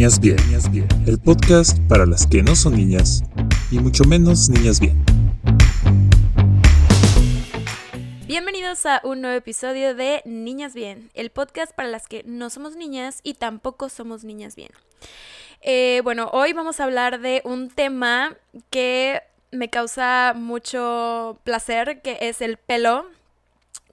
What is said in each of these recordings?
Niñas Bien, el podcast para las que no son niñas y mucho menos niñas bien. Bienvenidos a un nuevo episodio de Niñas Bien, el podcast para las que no somos niñas y tampoco somos niñas bien. Eh, bueno, hoy vamos a hablar de un tema que me causa mucho placer, que es el pelo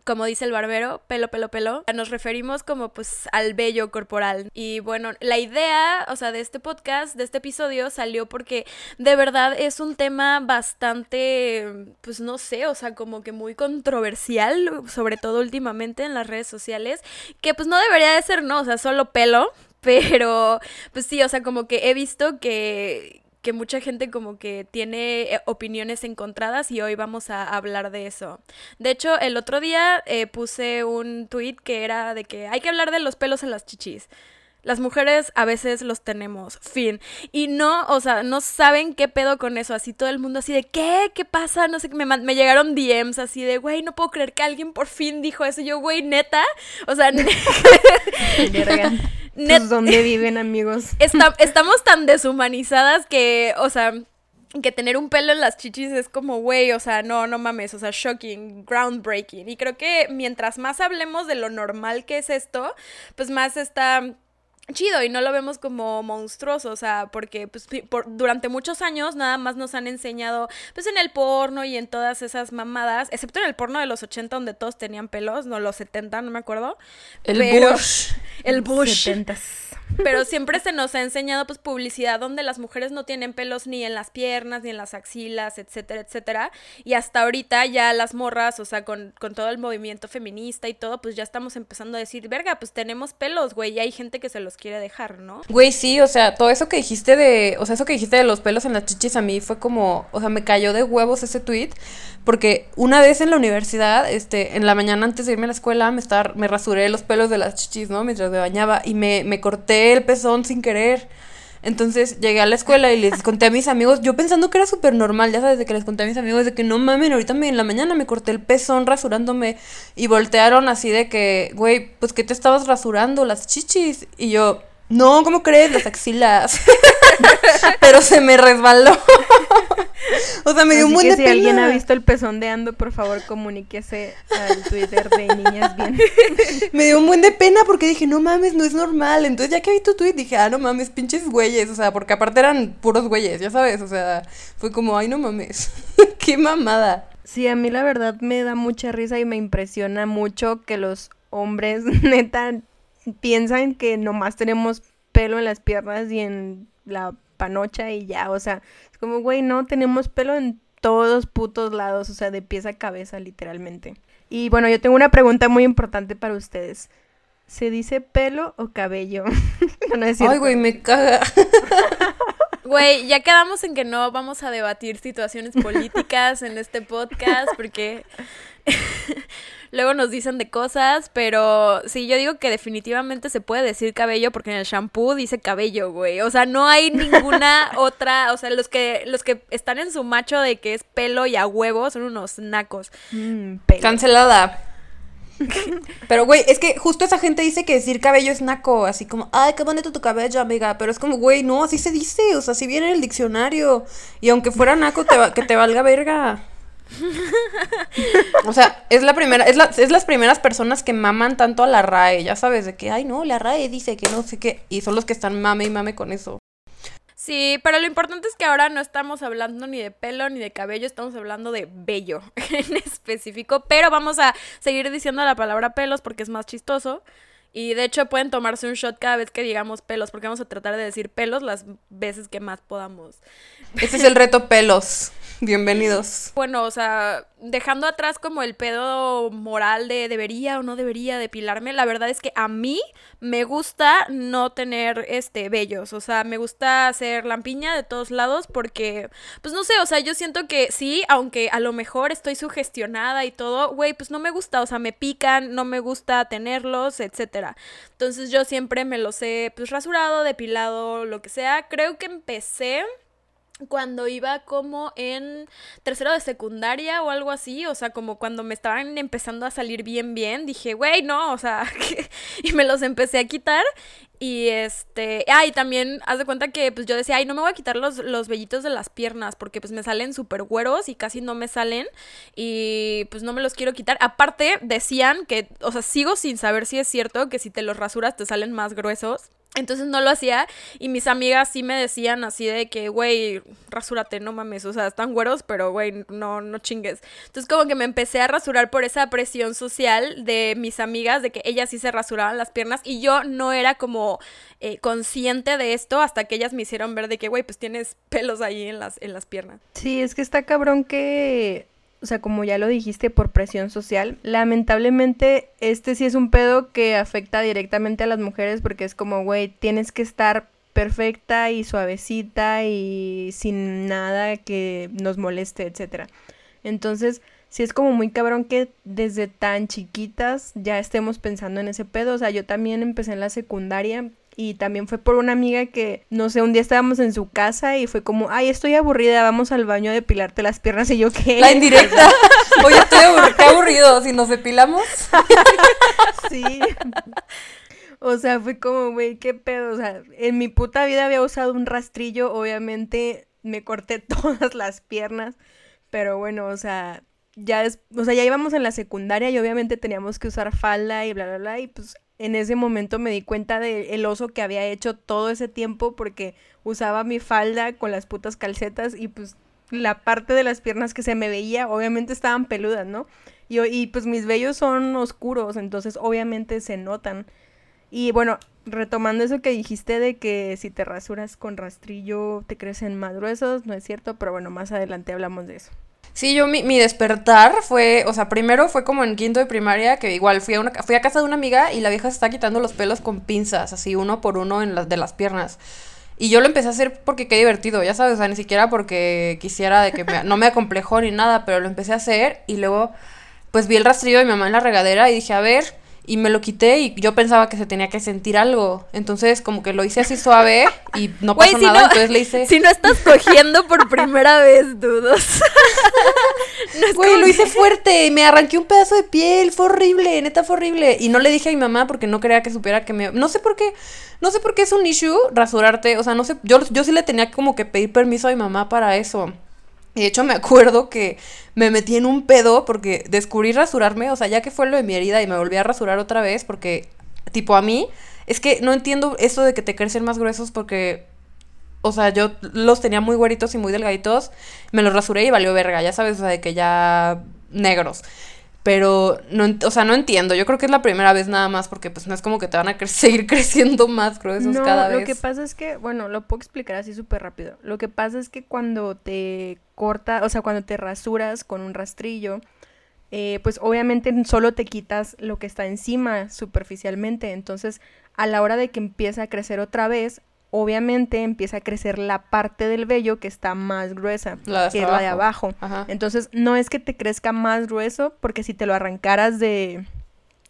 como dice el barbero, pelo, pelo, pelo. Nos referimos como pues al vello corporal. Y bueno, la idea, o sea, de este podcast, de este episodio, salió porque de verdad es un tema bastante, pues no sé, o sea, como que muy controversial, sobre todo últimamente en las redes sociales, que pues no debería de ser, ¿no? O sea, solo pelo. Pero, pues sí, o sea, como que he visto que, que mucha gente como que tiene eh, opiniones encontradas y hoy vamos a hablar de eso. De hecho, el otro día eh, puse un tweet que era de que hay que hablar de los pelos en las chichis. Las mujeres a veces los tenemos, fin. Y no, o sea, no saben qué pedo con eso. Así todo el mundo así de, ¿qué? ¿Qué pasa? No sé, me, me llegaron DMs así de, güey, no puedo creer que alguien por fin dijo eso. yo, güey, neta. O sea, Net ¿Dónde viven, amigos? estamos tan deshumanizadas que, o sea, que tener un pelo en las chichis es como, güey, o sea, no, no mames, o sea, shocking, groundbreaking. Y creo que mientras más hablemos de lo normal que es esto, pues más está chido y no lo vemos como monstruoso, o sea, porque pues, por, durante muchos años nada más nos han enseñado pues en el porno y en todas esas mamadas, excepto en el porno de los 80 donde todos tenían pelos, no los 70, no me acuerdo. El Bush. El Bush. Pero siempre se nos ha enseñado pues publicidad donde las mujeres no tienen pelos ni en las piernas, ni en las axilas, etcétera, etcétera. Y hasta ahorita ya las morras, o sea, con, con todo el movimiento feminista y todo, pues ya estamos empezando a decir, verga, pues tenemos pelos, güey, y hay gente que se los quiere dejar, ¿no? Güey, sí, o sea, todo eso que dijiste de, o sea, eso que dijiste de los pelos en las chichis a mí fue como, o sea, me cayó de huevos ese tweet, porque una vez en la universidad, este, en la mañana antes de irme a la escuela, me, estaba, me rasuré los pelos de las chichis, ¿no? Mientras me bañaba y me, me corté el pezón sin querer. Entonces llegué a la escuela y les conté a mis amigos, yo pensando que era súper normal, ya sabes, que les conté a mis amigos de que no mamen, ahorita me, en la mañana me corté el pezón rasurándome y voltearon así de que, güey, pues que te estabas rasurando las chichis y yo, no, ¿cómo crees? Las axilas. Pero se me resbaló. o sea, me dio un buen de si alguien ha visto el pezón de Ando, por favor, comuníquese al Twitter de Niñas Bien. me dio un buen de pena porque dije, no mames, no es normal. Entonces, ya que vi tu tweet, dije, ah, no mames, pinches güeyes. O sea, porque aparte eran puros güeyes, ya sabes. O sea, fue como, ay, no mames. Qué mamada. Sí, a mí la verdad me da mucha risa y me impresiona mucho que los hombres, neta, piensan que nomás tenemos pelo en las piernas y en la panocha y ya, o sea, es como, güey, no, tenemos pelo en todos putos lados, o sea, de pies a cabeza, literalmente. Y bueno, yo tengo una pregunta muy importante para ustedes. ¿Se dice pelo o cabello? no, es Ay, güey, me caga. Güey, ya quedamos en que no vamos a debatir situaciones políticas en este podcast porque luego nos dicen de cosas, pero sí, yo digo que definitivamente se puede decir cabello porque en el shampoo dice cabello, güey. O sea, no hay ninguna otra, o sea, los que los que están en su macho de que es pelo y a huevo son unos nacos. Mm, Cancelada. Pero, güey, es que justo esa gente dice que decir cabello es naco, así como, ay, qué bonito tu cabello, amiga. Pero es como, güey, no, así se dice, o sea, así viene en el diccionario. Y aunque fuera naco, te que te valga verga. O sea, es la primera, es, la, es las primeras personas que maman tanto a la RAE, ya sabes, de que, ay, no, la RAE dice que no sé qué, y son los que están mame y mame con eso. Sí, pero lo importante es que ahora no estamos hablando ni de pelo ni de cabello, estamos hablando de vello en específico, pero vamos a seguir diciendo la palabra pelos porque es más chistoso. Y de hecho pueden tomarse un shot cada vez que digamos pelos, porque vamos a tratar de decir pelos las veces que más podamos. Este es el reto pelos. Bienvenidos. Bueno, o sea, dejando atrás como el pedo moral de debería o no debería depilarme, la verdad es que a mí me gusta no tener este vellos, o sea, me gusta hacer lampiña de todos lados porque pues no sé, o sea, yo siento que sí, aunque a lo mejor estoy sugestionada y todo, güey, pues no me gusta, o sea, me pican, no me gusta tenerlos, etcétera. Entonces yo siempre me los he pues rasurado, depilado, lo que sea. Creo que empecé cuando iba como en tercero de secundaria o algo así, o sea, como cuando me estaban empezando a salir bien, bien, dije, güey, no, o sea, y me los empecé a quitar y este, ah, y también haz de cuenta que pues yo decía, ay, no me voy a quitar los, los vellitos de las piernas porque pues me salen súper güeros y casi no me salen y pues no me los quiero quitar. Aparte decían que, o sea, sigo sin saber si es cierto que si te los rasuras te salen más gruesos. Entonces no lo hacía y mis amigas sí me decían así de que, güey, rasúrate, no mames, o sea, están güeros, pero güey, no, no chingues. Entonces como que me empecé a rasurar por esa presión social de mis amigas, de que ellas sí se rasuraban las piernas y yo no era como eh, consciente de esto hasta que ellas me hicieron ver de que, güey, pues tienes pelos ahí en las, en las piernas. Sí, es que está cabrón que o sea, como ya lo dijiste, por presión social. Lamentablemente, este sí es un pedo que afecta directamente a las mujeres porque es como, güey, tienes que estar perfecta y suavecita y sin nada que nos moleste, etcétera. Entonces, sí es como muy cabrón que desde tan chiquitas ya estemos pensando en ese pedo. O sea, yo también empecé en la secundaria y también fue por una amiga que, no sé, un día estábamos en su casa y fue como, ay, estoy aburrida, vamos al baño a depilarte las piernas y yo qué. La indirecta. Oye, estoy aburrido, qué aburrido, si nos depilamos. sí. O sea, fue como, güey, qué pedo. O sea, en mi puta vida había usado un rastrillo, obviamente me corté todas las piernas, pero bueno, o sea, ya es, o sea, ya íbamos en la secundaria y obviamente teníamos que usar falda y bla, bla, bla, y pues en ese momento me di cuenta del oso que había hecho todo ese tiempo porque usaba mi falda con las putas calcetas y pues la parte de las piernas que se me veía obviamente estaban peludas, ¿no? Y, y pues mis vellos son oscuros, entonces obviamente se notan. Y bueno, retomando eso que dijiste de que si te rasuras con rastrillo te crecen más gruesos, no es cierto, pero bueno, más adelante hablamos de eso. Sí, yo mi, mi, despertar fue, o sea, primero fue como en quinto de primaria, que igual fui a, una, fui a casa de una amiga y la vieja se está quitando los pelos con pinzas, así uno por uno en las de las piernas. Y yo lo empecé a hacer porque qué divertido, ya sabes, o sea, ni siquiera porque quisiera de que no me acomplejó ni nada, pero lo empecé a hacer y luego pues vi el rastrillo de mi mamá en la regadera y dije, a ver, y me lo quité y yo pensaba que se tenía que sentir algo. Entonces, como que lo hice así suave y no pasó nada, entonces le hice... Si no estás cogiendo por primera vez, dudos. Güey, lo hice fuerte y me arranqué un pedazo de piel, fue horrible, neta fue horrible. Y no le dije a mi mamá porque no quería que supiera que me... No sé por qué, no sé por qué es un issue rasurarte, o sea, no sé, yo, yo sí le tenía como que pedir permiso a mi mamá para eso. De hecho, me acuerdo que me metí en un pedo porque descubrí rasurarme, o sea, ya que fue lo de mi herida y me volví a rasurar otra vez porque, tipo, a mí, es que no entiendo eso de que te crecen más gruesos porque, o sea, yo los tenía muy güeritos y muy delgaditos, me los rasuré y valió verga, ya sabes, o sea, de que ya negros. Pero, no, o sea, no entiendo. Yo creo que es la primera vez nada más porque pues no es como que te van a seguir creciendo más gruesos no, cada vez. Lo que pasa es que, bueno, lo puedo explicar así súper rápido. Lo que pasa es que cuando te corta, o sea, cuando te rasuras con un rastrillo, eh, pues obviamente solo te quitas lo que está encima superficialmente. Entonces, a la hora de que empieza a crecer otra vez, obviamente empieza a crecer la parte del vello que está más gruesa, que es la de abajo. Entonces, no es que te crezca más grueso, porque si te lo arrancaras de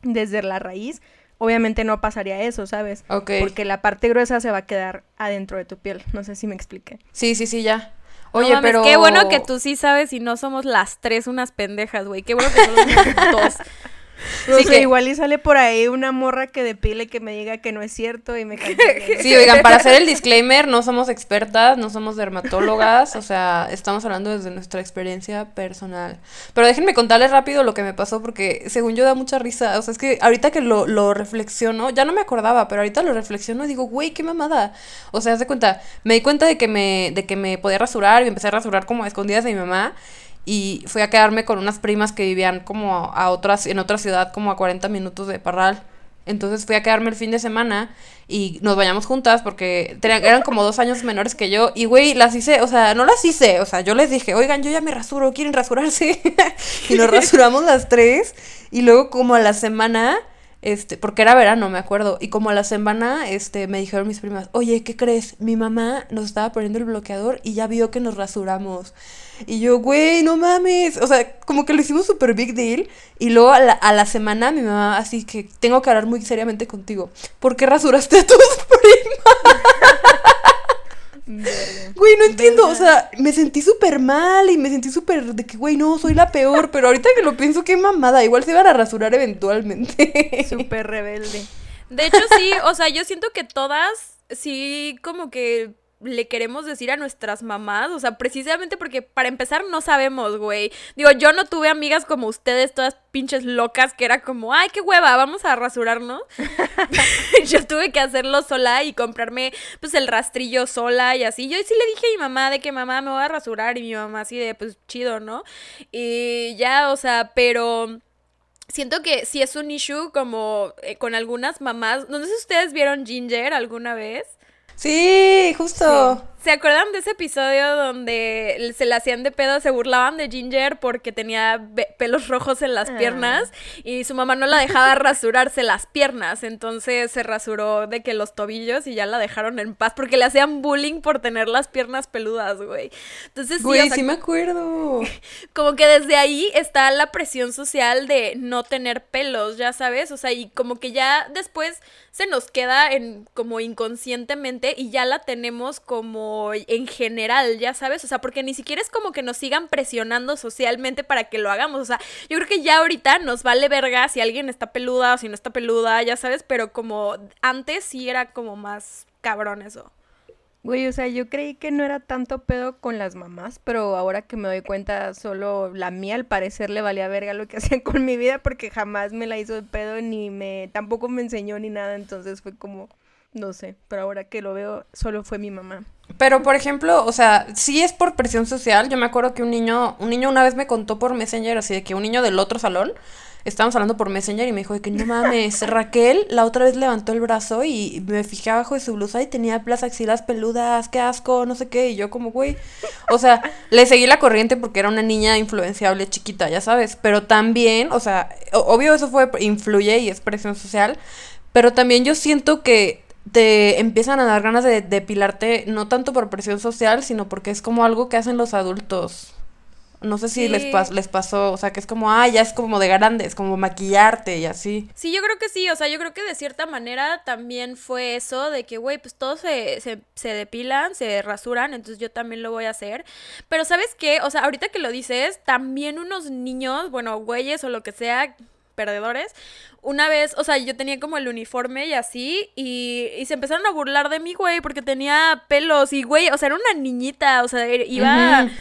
desde la raíz, obviamente no pasaría eso, ¿sabes? Porque la parte gruesa se va a quedar adentro de tu piel. No sé si me expliqué. Sí, sí, sí, ya. Oye, pero qué bueno que tú sí sabes y no somos las tres unas pendejas, güey. Qué bueno que somos dos. Sí, que... igual y sale por ahí una morra que depile que me diga que no es cierto y me Sí, oigan, para hacer el disclaimer, no somos expertas, no somos dermatólogas, o sea, estamos hablando desde nuestra experiencia personal. Pero déjenme contarles rápido lo que me pasó porque según yo da mucha risa, o sea, es que ahorita que lo, lo reflexiono, ya no me acordaba, pero ahorita lo reflexiono y digo, güey, qué mamada. O sea, haz de cuenta, me di cuenta de que me, de que me podía rasurar y empecé a rasurar como a escondidas de mi mamá y fui a quedarme con unas primas que vivían como a otras, en otra ciudad, como a 40 minutos de Parral. Entonces fui a quedarme el fin de semana y nos bañamos juntas porque eran como dos años menores que yo. Y güey, las hice, o sea, no las hice, o sea, yo les dije, oigan, yo ya me rasuro, ¿quieren rasurarse? y nos rasuramos las tres. Y luego como a la semana este, porque era verano, me acuerdo. Y como a la semana, este, me dijeron mis primas, oye, ¿qué crees? Mi mamá nos estaba poniendo el bloqueador y ya vio que nos rasuramos. Y yo, güey, no mames. O sea, como que lo hicimos súper big deal. Y luego a la, a la, semana mi mamá, así que tengo que hablar muy seriamente contigo. ¿Por qué rasuraste a tus primas? Güey, no entiendo, o sea, me sentí súper mal y me sentí súper de que, güey, no, soy la peor, pero ahorita que lo pienso, qué mamada, igual se iban a rasurar eventualmente. Súper rebelde. De hecho, sí, o sea, yo siento que todas sí como que le queremos decir a nuestras mamás, o sea, precisamente porque para empezar no sabemos, güey. Digo, yo no tuve amigas como ustedes, todas pinches locas, que era como, ay, qué hueva, vamos a rasurarnos. yo tuve que hacerlo sola y comprarme, pues, el rastrillo sola y así. Yo sí le dije a mi mamá de que mamá me voy a rasurar y mi mamá así de, pues, chido, ¿no? Y ya, o sea, pero... Siento que sí es un issue como eh, con algunas mamás. No sé si ustedes vieron Ginger alguna vez. Sí, justo. ¿Se acuerdan de ese episodio donde se le hacían de pedo, se burlaban de Ginger porque tenía pelos rojos en las Ah. piernas y su mamá no la dejaba rasurarse las piernas, entonces se rasuró de que los tobillos y ya la dejaron en paz porque le hacían bullying por tener las piernas peludas, güey. Entonces sí, Güey, o sea, sí me acuerdo. como que desde ahí está la presión social de no tener pelos, ya sabes, o sea, y como que ya después se nos queda en como inconscientemente y ya la tenemos como en general, ya sabes, o sea, porque ni siquiera es como que nos sigan presionando socialmente para que lo hagamos, o sea, yo creo que ya ahorita nos vale verga si alguien está peluda o si no está peluda, ya sabes, pero como antes sí era como más cabrón eso. Güey, o sea, yo creí que no era tanto pedo con las mamás, pero ahora que me doy cuenta, solo la mía al parecer le valía verga lo que hacían con mi vida porque jamás me la hizo de pedo ni me tampoco me enseñó ni nada, entonces fue como no sé, pero ahora que lo veo solo fue mi mamá. Pero, por ejemplo, o sea, sí es por presión social. Yo me acuerdo que un niño, un niño una vez me contó por Messenger, así de que un niño del otro salón, estábamos hablando por Messenger y me dijo de que no mames, Raquel la otra vez levantó el brazo y me fijé abajo de su blusa y tenía las axilas peludas, qué asco, no sé qué, y yo como, güey, o sea, le seguí la corriente porque era una niña influenciable chiquita, ya sabes, pero también, o sea, obvio eso fue, influye y es presión social, pero también yo siento que te empiezan a dar ganas de depilarte, no tanto por presión social, sino porque es como algo que hacen los adultos. No sé si les, pas- les pasó, o sea, que es como, ah, ya es como de grandes, como maquillarte y así. Sí, yo creo que sí, o sea, yo creo que de cierta manera también fue eso de que, güey, pues todos se, se, se depilan, se rasuran, entonces yo también lo voy a hacer. Pero ¿sabes qué? O sea, ahorita que lo dices, también unos niños, bueno, güeyes o lo que sea, perdedores, una vez, o sea, yo tenía como el uniforme y así, y, y se empezaron a burlar de mí, güey, porque tenía pelos y, güey, o sea, era una niñita, o sea, iba... Ujú.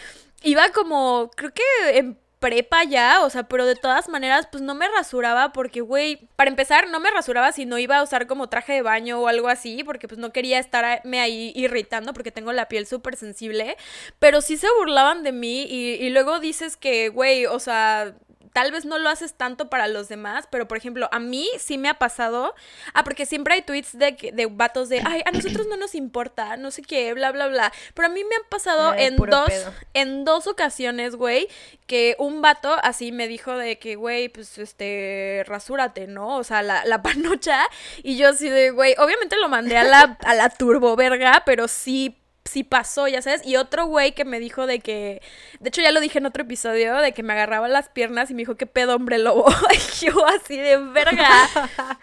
Iba como, creo que en prepa ya, o sea, pero de todas maneras, pues no me rasuraba porque, güey, para empezar, no me rasuraba si no iba a usar como traje de baño o algo así, porque pues no quería estarme ahí irritando porque tengo la piel súper sensible, pero sí se burlaban de mí y, y luego dices que, güey, o sea... Tal vez no lo haces tanto para los demás, pero por ejemplo, a mí sí me ha pasado. Ah, porque siempre hay tweets de, de vatos de, ay, a nosotros no nos importa, no sé qué, bla, bla, bla. Pero a mí me han pasado Ay, en dos, pedo. en dos ocasiones, güey, que un vato así me dijo de que, güey, pues, este, rasúrate, ¿no? O sea, la, la panocha. Y yo así de, güey, obviamente lo mandé a la, a la turbo verga, pero sí, sí pasó, ya sabes. Y otro güey que me dijo de que, de hecho ya lo dije en otro episodio, de que me agarraba las piernas y me dijo, ¿qué pedo, hombre lobo? Y yo así de verga.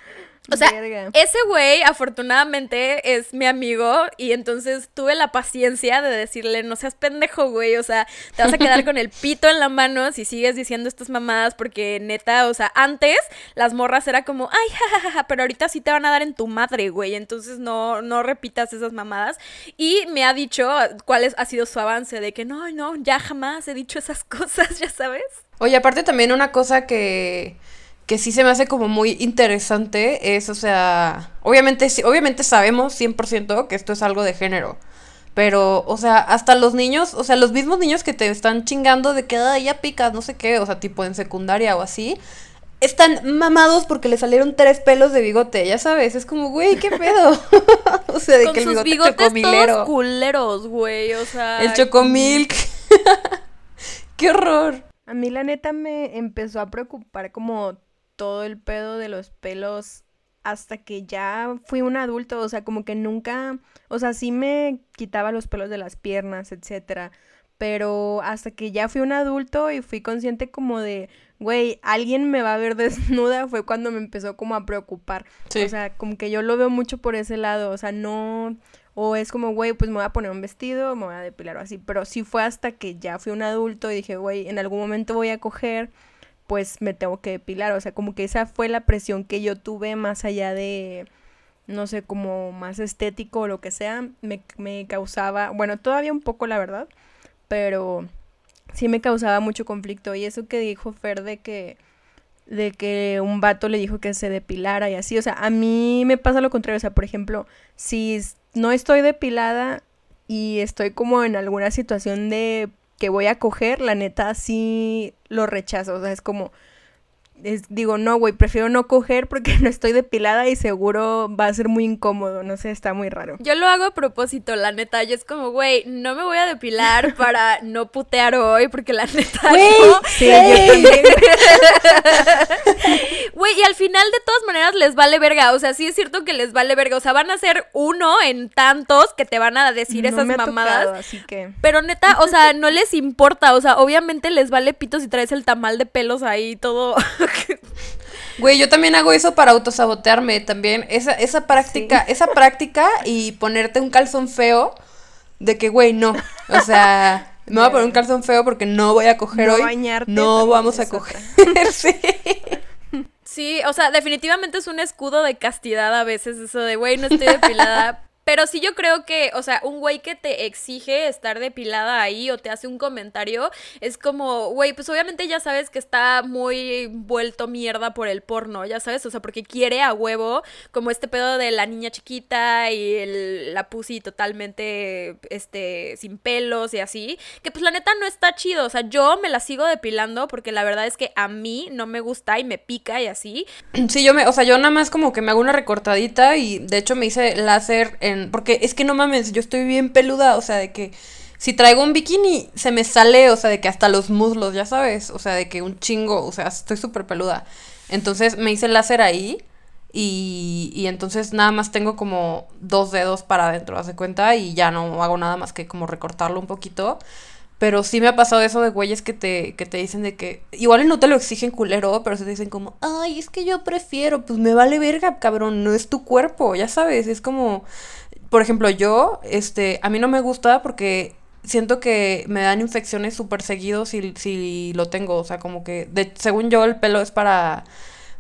O sea, Verga. ese güey afortunadamente es mi amigo y entonces tuve la paciencia de decirle, no seas pendejo, güey, o sea, te vas a quedar con el pito en la mano si sigues diciendo estas mamadas porque neta, o sea, antes las morras era como, ay, jajaja, pero ahorita sí te van a dar en tu madre, güey, entonces no, no repitas esas mamadas. Y me ha dicho cuál es- ha sido su avance de que no, no, ya jamás he dicho esas cosas, ya sabes. Oye, aparte también una cosa que, que sí se me hace como muy interesante es, o sea, obviamente, sí- obviamente sabemos 100% que esto es algo de género. Pero, o sea, hasta los niños, o sea, los mismos niños que te están chingando de que "Ay, ya picas, no sé qué, o sea, tipo en secundaria o así, están mamados porque le salieron tres pelos de bigote, ya sabes, es como, güey, qué pedo. o sea, de Con que el sus bigote bigotes chocomilero, todos culeros, güey, o sea... el chocomilk. qué horror. A mí la neta me empezó a preocupar como todo el pedo de los pelos hasta que ya fui un adulto, o sea, como que nunca, o sea, sí me quitaba los pelos de las piernas, etcétera, pero hasta que ya fui un adulto y fui consciente como de, güey, alguien me va a ver desnuda, fue cuando me empezó como a preocupar. Sí. O sea, como que yo lo veo mucho por ese lado, o sea, no, O es como, güey, pues me voy a poner un vestido, me voy a depilar o así. Pero sí fue hasta que ya fui un adulto y dije, güey, en algún momento voy a coger, pues me tengo que depilar. O sea, como que esa fue la presión que yo tuve más allá de, no sé, como más estético o lo que sea. Me, me causaba, bueno, todavía un poco la verdad, pero sí me causaba mucho conflicto. Y eso que dijo Fer de que de que un vato le dijo que se depilara y así. O sea, a mí me pasa lo contrario. O sea, por ejemplo, si no estoy depilada y estoy como en alguna situación de que voy a coger, la neta sí lo rechazo. O sea, es como, digo, no, güey, prefiero no coger porque no estoy depilada y seguro va a ser muy incómodo, no sé, está muy raro. Yo lo hago a propósito, la neta, yo es como, güey, no me voy a depilar para no putear hoy porque la neta no. Sí, yo también. Güey, y al final de todas maneras les vale verga, o sea, sí es cierto que les vale verga, o sea, van a ser uno en tantos que te van a decir esas mamadas. así que... Pero neta, o sea, no les importa, o sea, obviamente les vale pito si traes el tamal de pelos ahí todo Güey, yo también hago eso para autosabotearme también. Esa, esa práctica, esa práctica y ponerte un calzón feo de que, güey, no. O sea, me voy a poner un calzón feo porque no voy a coger hoy. no vamos a coger. sí. Sí, o sea, definitivamente es un escudo de castidad a veces eso de, güey, no estoy depilada, pero sí yo creo que, o sea, un güey que te exige estar depilada ahí o te hace un comentario, es como, güey, pues obviamente ya sabes que está muy vuelto mierda por el porno, ya sabes, o sea, porque quiere a huevo, como este pedo de la niña chiquita y la pussy totalmente, este, sin pelos y así, que pues la neta no está chido, o sea, yo me la sigo depilando porque la verdad es que a mí no me gusta y me pica y así. Sí, yo me, o sea, yo nada más como que me hago una recortadita y de hecho me hice láser en porque es que no mames, yo estoy bien peluda, o sea, de que si traigo un bikini se me sale, o sea, de que hasta los muslos, ya sabes, o sea, de que un chingo, o sea, estoy súper peluda. Entonces me hice el láser ahí y, y entonces nada más tengo como dos dedos para adentro, haz de cuenta, y ya no hago nada más que como recortarlo un poquito. Pero sí me ha pasado eso de güeyes que te, que te dicen de que. Igual no te lo exigen culero, pero se te dicen como, ay, es que yo prefiero, pues me vale verga, cabrón, no es tu cuerpo, ya sabes, es como por ejemplo, yo, este, a mí no me gusta porque siento que me dan infecciones súper seguido si, si lo tengo. O sea, como que, de, según yo, el pelo es para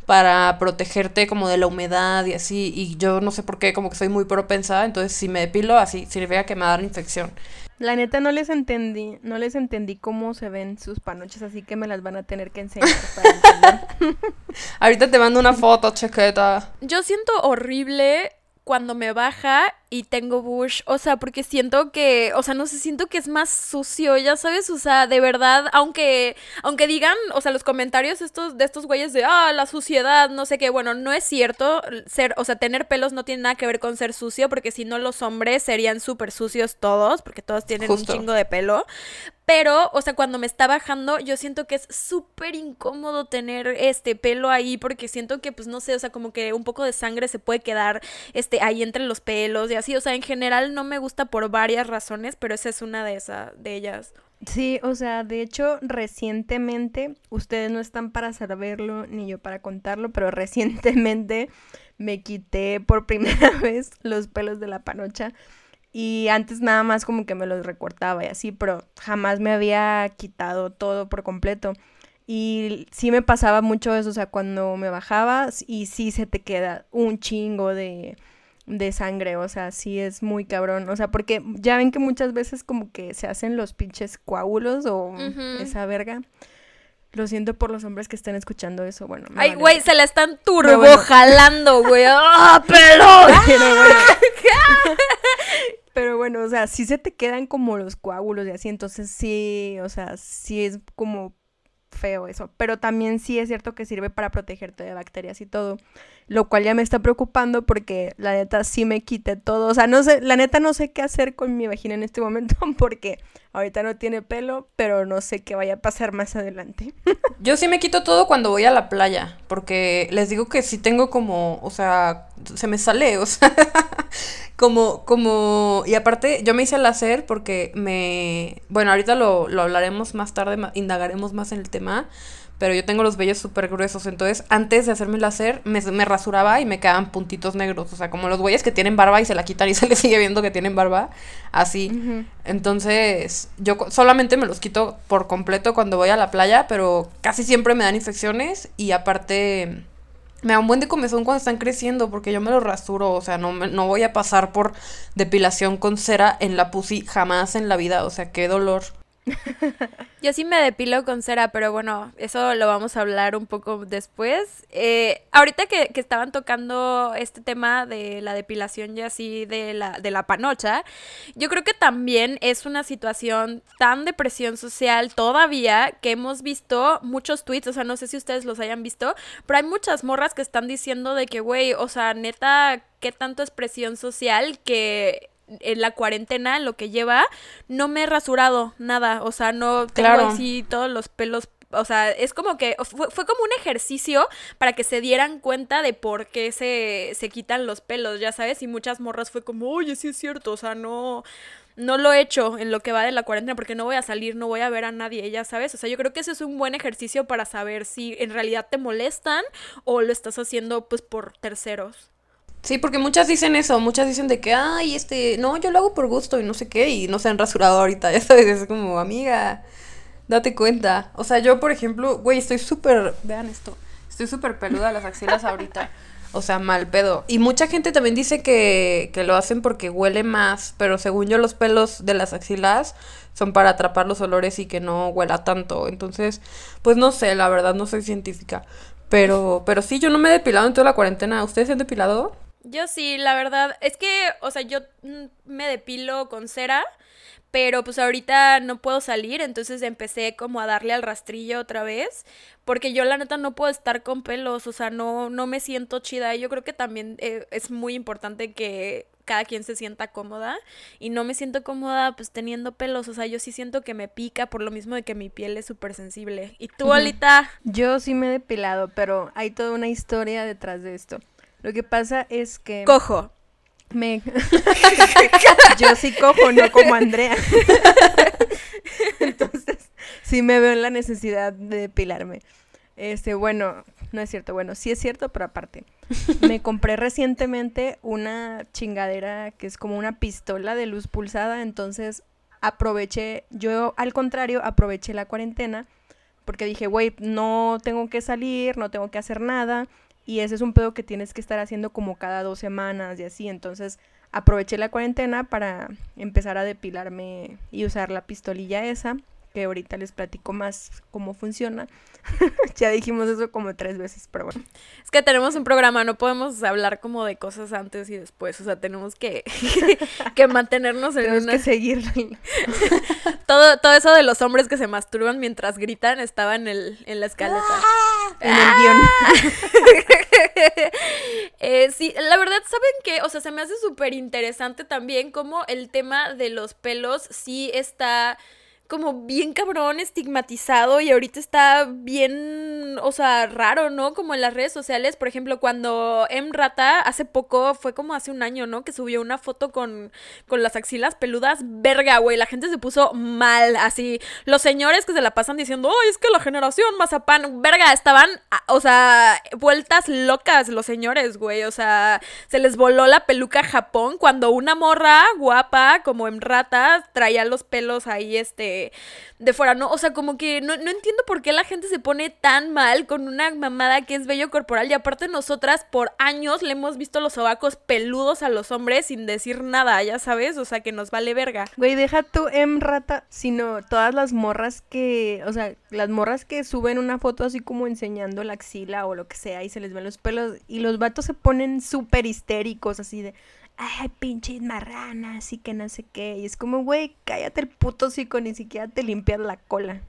para protegerte como de la humedad y así, y yo no sé por qué, como que soy muy propensa, entonces si me depilo así, sirve a que me dar infección. La neta no les entendí, no les entendí cómo se ven sus panoches, así que me las van a tener que enseñar para Ahorita te mando una foto, chequeta. Yo siento horrible cuando me baja y tengo bush, o sea, porque siento que, o sea, no sé, siento que es más sucio, ya sabes, o sea, de verdad, aunque, aunque digan, o sea, los comentarios estos, de estos güeyes de, ah, la suciedad, no sé qué, bueno, no es cierto, ser, o sea, tener pelos no tiene nada que ver con ser sucio, porque si no los hombres serían súper sucios todos, porque todos tienen un chingo de pelo, pero, o sea, cuando me está bajando, yo siento que es súper incómodo tener este pelo ahí porque siento que, pues, no sé, o sea, como que un poco de sangre se puede quedar este, ahí entre los pelos y así. O sea, en general no me gusta por varias razones, pero esa es una de, esas de ellas. Sí, o sea, de hecho, recientemente, ustedes no están para saberlo ni yo para contarlo, pero recientemente me quité por primera vez los pelos de la panocha y antes nada más como que me los recortaba y así, pero jamás me había quitado todo por completo. Y sí me pasaba mucho eso, o sea, cuando me bajaba y sí se te queda un chingo de, de sangre, o sea, sí es muy cabrón, o sea, porque ya ven que muchas veces como que se hacen los pinches coágulos o esa verga. Lo siento por los hombres que estén escuchando eso, bueno. Ay, güey, se la están turbo jalando, güey. ¡Ah, pelo! Pero bueno, o sea, sí se te quedan como los coágulos y así, entonces sí, o sea, sí es como feo eso. Pero también sí es cierto que sirve para protegerte de bacterias y todo. Lo cual ya me está preocupando porque la neta sí me quite todo. O sea, no sé, la neta no sé qué hacer con mi vagina en este momento porque ahorita no tiene pelo, pero no sé qué vaya a pasar más adelante. Yo sí me quito todo cuando voy a la playa, porque les digo que sí tengo como, o sea, se me sale, o sea, como, como, y aparte yo me hice el hacer porque me, bueno, ahorita lo, lo hablaremos más tarde, indagaremos más en el tema, pero yo tengo los vellos súper gruesos, entonces antes de hacerme el láser me, me rasuraba y me quedaban puntitos negros, o sea, como los güeyes que tienen barba y se la quitan y se les sigue viendo que tienen barba, así. Entonces, yo solamente me los quito por completo cuando voy a la playa, pero casi siempre me dan infecciones y aparte me da un buen de comezón cuando están creciendo porque yo me los rasuro, o sea, no, me- no voy a pasar por depilación con cera en la pussy jamás en la vida, o sea, qué dolor. Yo sí me depilo con cera, pero bueno, eso lo vamos a hablar un poco después. Eh, ahorita que, que estaban tocando este tema de la depilación y así de la, de la panocha, yo creo que también es una situación tan de presión social todavía que hemos visto muchos tweets, o sea, no sé si ustedes los hayan visto, pero hay muchas morras que están diciendo de que, güey, o sea, neta, ¿qué tanto es presión social que en la cuarentena, en lo que lleva, no me he rasurado nada, o sea, no tengo Claro. así todos los pelos, o sea, es como que fue, fue como un ejercicio para que se dieran cuenta de por qué se, se quitan los pelos, ya sabes, y muchas morras fue como, oye, sí es cierto, o sea, no... No lo he hecho en lo que va de la cuarentena porque no voy a salir, no voy a ver a nadie, ya sabes. O sea, yo creo que ese es un buen ejercicio para saber si en realidad te molestan o lo estás haciendo pues por terceros. Sí, porque muchas dicen eso, muchas dicen de que, ay, este, no, yo lo hago por gusto y no sé qué, y no se han rasurado ahorita, ya es como, amiga, date cuenta. O sea, yo, por ejemplo, güey, estoy súper, vean esto, estoy súper peluda las axilas ahorita. O sea, mal pedo. Y mucha gente también dice que, que lo hacen porque huele más, pero según yo los pelos de las axilas son para atrapar los olores y que no huela tanto. Entonces, pues no sé, la verdad no soy científica. Pero, pero sí, yo no me he depilado en toda la cuarentena. ¿Ustedes se han depilado? Yo sí, la verdad, es que, o sea, yo mm, me depilo con cera, pero pues ahorita no puedo salir, entonces empecé como a darle al rastrillo otra vez, porque yo la neta no puedo estar con pelos, o sea, no, no me siento chida, y yo creo que también eh, es muy importante que cada quien se sienta cómoda, y no me siento cómoda pues teniendo pelos, o sea, yo sí siento que me pica por lo mismo de que mi piel es súper sensible. ¿Y tú, Alita? Yo sí me he depilado, pero hay toda una historia detrás de esto. Lo que pasa es que Cojo. me... Yo sí cojo, no como Andrea. Entonces, sí me veo en la necesidad de depilarme. Este, bueno, no es cierto, bueno, sí es cierto, pero aparte. Me compré recientemente una chingadera que es como una pistola de luz pulsada, entonces aproveché, yo al contrario, aproveché la cuarentena porque dije, güey, no tengo que salir, no tengo que hacer nada. Y ese es un pedo que tienes que estar haciendo como cada dos semanas y así. Entonces aproveché la cuarentena para empezar a depilarme y usar la pistolilla esa, que ahorita les platico más cómo funciona. ya dijimos eso como tres veces, pero bueno. Es que tenemos un programa, no podemos hablar como de cosas antes y después, o sea, tenemos que, que mantenernos en Tenemos una... que seguir. Todo, todo eso de los hombres que se masturban mientras gritan estaba en, el, en la escaleta. en el guion. Eh, sí, la verdad, ¿saben qué? O sea, se me hace súper interesante también cómo el tema de los pelos sí está como bien cabrón, estigmatizado y ahorita está bien, o sea, raro, ¿no? Como en las redes sociales, por ejemplo, cuando M. Hace poco, fue como hace un año, ¿no? Que subió una foto con, con las axilas peludas, verga, güey, la gente se puso mal, así, los señores que se la pasan diciendo, ay, es que la generación mazapán, verga, estaban, a- o sea, vueltas locas los señores, güey, o sea, se les voló la peluca Japón cuando una morra guapa, como en rata, traía los pelos ahí, este, de fuera, ¿no? O sea, como que no, no entiendo por qué la gente se pone tan mal con una mamada que es bello corporal y aparte nosotras por años le hemos visto los sobacos peludos a los hombres sin decir nada, ya sabes, o sea, que nos vale verga. Güey, deja tu M rata, sino todas las morras que, o sea, las morras que suben una foto así como enseñando la axila o lo que sea y se les ven los pelos y los vatos se ponen súper histéricos así de, ay, pinches marranas y que no sé qué. Y es como, güey, cállate el puto hocico, ni siquiera te limpias la cola.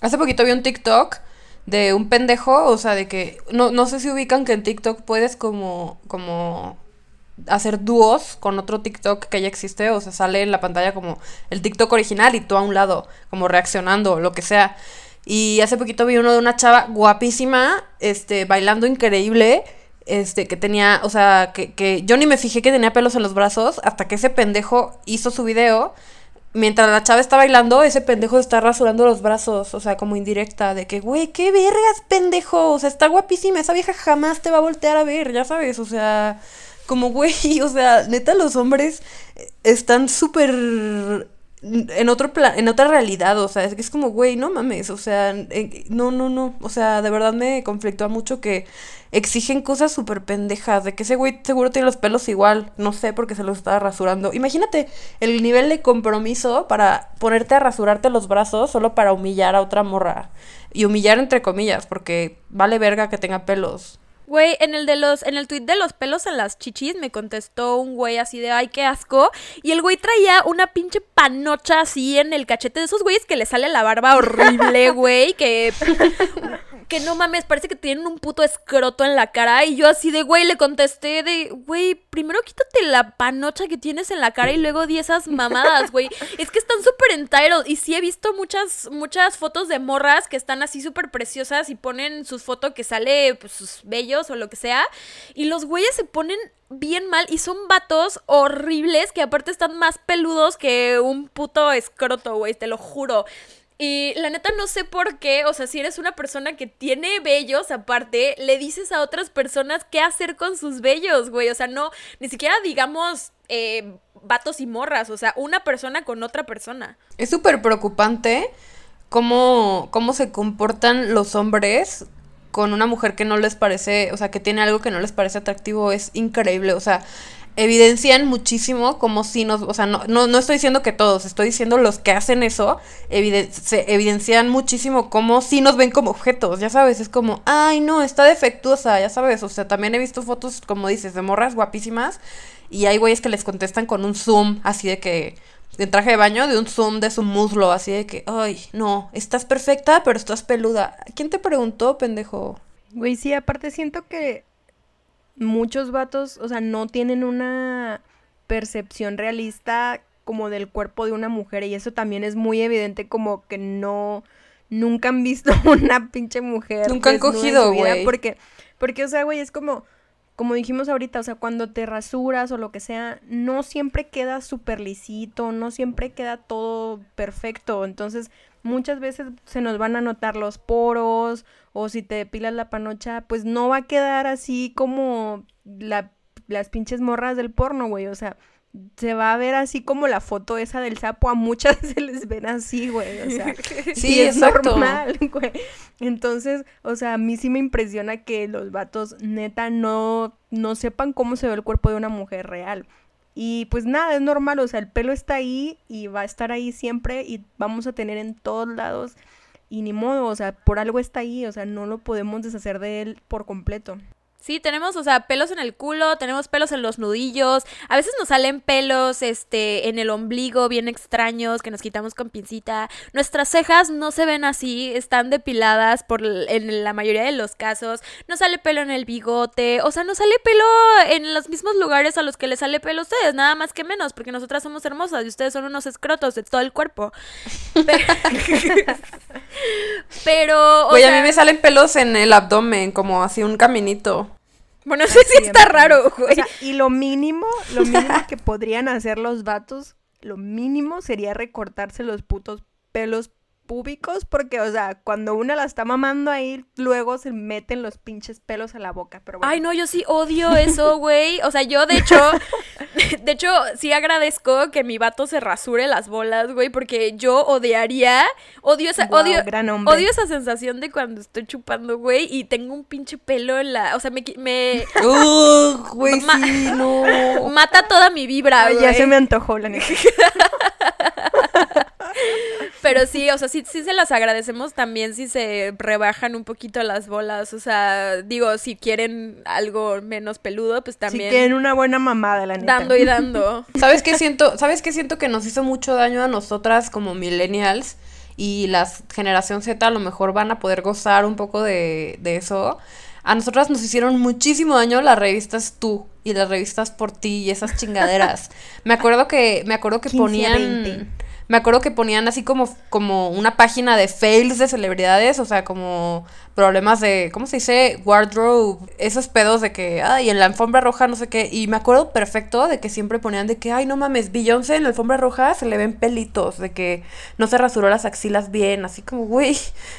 Hace poquito vi un TikTok de un pendejo, o sea, de que no, no sé si ubican que en TikTok puedes como como hacer dúos con otro TikTok que ya existe, o sea, sale en la pantalla como el TikTok original y tú a un lado, como reaccionando lo que sea. Y hace poquito vi uno de una chava guapísima, este, bailando increíble, este, que tenía, o sea, que, que yo ni me fijé que tenía pelos en los brazos hasta que ese pendejo hizo su video. Mientras la chava está bailando, ese pendejo está rasurando los brazos, o sea, como indirecta, de que, güey, qué vergas, pendejo, o sea, está guapísima, esa vieja jamás te va a voltear a ver, ya sabes, o sea, como, güey, o sea, neta, los hombres están súper en otro plan, en otra realidad, o sea, es que es como, güey, no mames, o sea, no, no, no, o sea, de verdad me conflictúa mucho que exigen cosas súper pendejas, de que ese güey seguro tiene los pelos igual, no sé, porque se los estaba rasurando. Imagínate el nivel de compromiso para ponerte a rasurarte los brazos solo para humillar a otra morra. Y humillar entre comillas, porque vale verga que tenga pelos. Güey, en el de los, en el tweet de los pelos en las chichis me contestó un güey así de ay qué asco. Y el güey traía una pinche panocha así en el cachete de esos güeyes que le sale la barba horrible, güey. Que que no mames, parece que tienen un puto escroto en la cara. Y yo así de, güey, le contesté de, güey, primero quítate la panocha que tienes en la cara y luego di esas mamadas, güey. es que están súper entitled. Y sí he visto muchas, muchas fotos de morras que están así súper preciosas y ponen sus fotos que sale, pues, sus bellos o lo que sea. Y los güeyes se ponen bien mal y son vatos horribles que aparte están más peludos que un puto escroto, güey, te lo juro. Y la neta no sé por qué, o sea, si eres una persona que tiene vellos aparte, le dices a otras personas qué hacer con sus vellos, güey. O sea, no, ni siquiera digamos eh, vatos y morras, o sea, una persona con otra persona. Es súper preocupante cómo, cómo se comportan los hombres con una mujer que no les parece, o sea, que tiene algo que no les parece atractivo. Es increíble, o sea, evidencian muchísimo como si nos, o sea, no, no, no, estoy diciendo que todos, estoy diciendo los que hacen eso, se evidencian muchísimo como si nos ven como objetos, ya sabes, es como, ay no, está defectuosa, ya sabes, o sea, también he visto fotos, como dices, de morras guapísimas y hay güeyes que les contestan con un zoom, así de que, de traje de baño, de un zoom de su muslo, así de que, ay, no, estás perfecta, pero estás peluda. ¿Quién te preguntó, pendejo? Güey, sí, aparte siento que muchos vatos, o sea, no tienen una percepción realista como del cuerpo de una mujer y eso también es muy evidente como que no nunca han visto una pinche mujer nunca han cogido güey. porque porque o sea güey es como como dijimos ahorita o sea cuando te rasuras o lo que sea no siempre queda súper lisito no siempre queda todo perfecto entonces muchas veces se nos van a notar los poros o si te depilas la panocha, pues no va a quedar así como la, las pinches morras del porno, güey. O sea, se va a ver así como la foto esa del sapo, a muchas se les ven así, güey, o sea, sí, es normal, güey. Entonces, o sea, a mí sí me impresiona que los vatos neta no, no sepan cómo se ve el cuerpo de una mujer real. Y pues nada, es normal, o sea, el pelo está ahí y va a estar ahí siempre y vamos a tener en todos lados y ni modo, o sea, por algo está ahí, o sea, no lo podemos deshacer de él por completo. Sí, tenemos, o sea, pelos en el culo, tenemos pelos en los nudillos, a veces nos salen pelos, este, en el ombligo bien extraños que nos quitamos con pincita. Nuestras cejas no se ven así, están depiladas por en la mayoría de los casos. No sale pelo en el bigote, o sea, no sale pelo en los mismos lugares a los que les sale pelo a ustedes, nada más que menos, porque nosotras somos hermosas y ustedes son unos escrotos de todo el cuerpo. Pero, Oye, a mí me salen pelos en el abdomen, como así un caminito. Bueno, no sé si está raro, güey. y lo mínimo, lo mínimo que podrían hacer los vatos, lo mínimo sería recortarse los putos pelos púbicos porque, o sea, cuando una la está mamando ahí, luego se meten los pinches pelos a la boca. Pero Ay, no, yo sí odio eso, güey. O sea, yo de hecho, de hecho, sí agradezco que mi vato se rasure las bolas, güey, porque yo odiaría, odio esa, odio, odio esa sensación de cuando estoy chupando, güey, y tengo un pinche pelo en la, o sea, me, me, güey, sí, no. Mata toda mi vibra, Ya se me antojó la neta. Pero sí, o sea, sí, sí se las agradecemos también si se rebajan un poquito las bolas. O sea, digo, si quieren algo menos peludo, pues también. Si quieren una buena mamada, la neta. Dando y dando. ¿Sabes qué siento? ¿Sabes qué siento que nos hizo mucho daño a nosotras como millennials? Y la generación Z a lo mejor van a poder gozar un poco de, de eso. A nosotras nos hicieron muchísimo daño las revistas Tú y las revistas Por Ti y esas chingaderas. me acuerdo que me acuerdo que ponían me acuerdo que ponían así como, como una página de fails de celebridades, o sea, como problemas de, ¿cómo se dice? Wardrobe, esos pedos de que, ay, en la alfombra roja, no sé qué. Y me acuerdo perfecto de que siempre ponían de que, ay, no mames, Beyoncé en la alfombra roja se le ven pelitos, de que no se rasuró las axilas bien, así como, güey,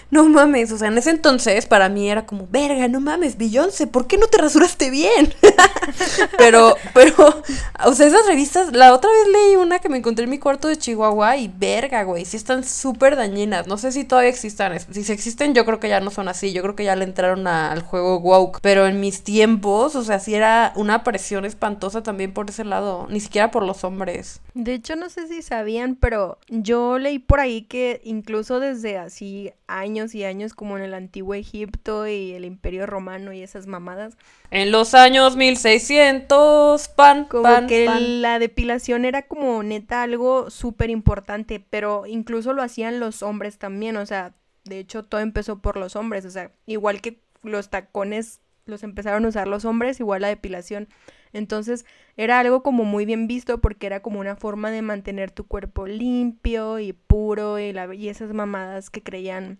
no mames. O sea, en ese entonces para mí era como, verga, no mames, Beyoncé, ¿por qué no te rasuraste bien? pero, pero, o sea, esas revistas, la otra vez leí una que me encontré en mi cuarto de Chihuahua y verga, güey, sí están súper dañinas. No sé si todavía existan. Si existen, yo creo que ya no son así yo creo que ya le entraron al juego woke. Pero en mis tiempos, o sea, sí era una presión espantosa también por ese lado, ni siquiera por los hombres. De hecho, no sé si sabían, pero yo leí por ahí que incluso desde así años y años, como en el antiguo Egipto y el Imperio Romano y esas mamadas. En los años 1600, pan, como que la depilación era como neta algo súper importante, pero incluso lo hacían los hombres también, o sea, de hecho, todo empezó por los hombres, o sea, igual que los tacones los empezaron a usar los hombres, igual la depilación. Entonces era algo como muy bien visto porque era como una forma de mantener tu cuerpo limpio y puro y, la, y esas mamadas que creían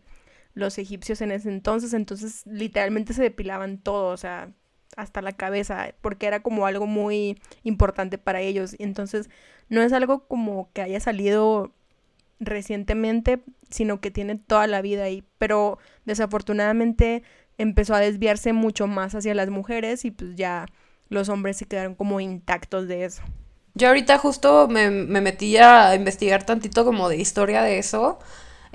los egipcios en ese entonces. Entonces literalmente se depilaban todo, o sea, hasta la cabeza, porque era como algo muy importante para ellos. Entonces no es algo como que haya salido recientemente, sino que tiene toda la vida ahí. Pero desafortunadamente empezó a desviarse mucho más hacia las mujeres y pues ya los hombres se quedaron como intactos de eso. Yo ahorita justo me, me metí a investigar tantito como de historia de eso.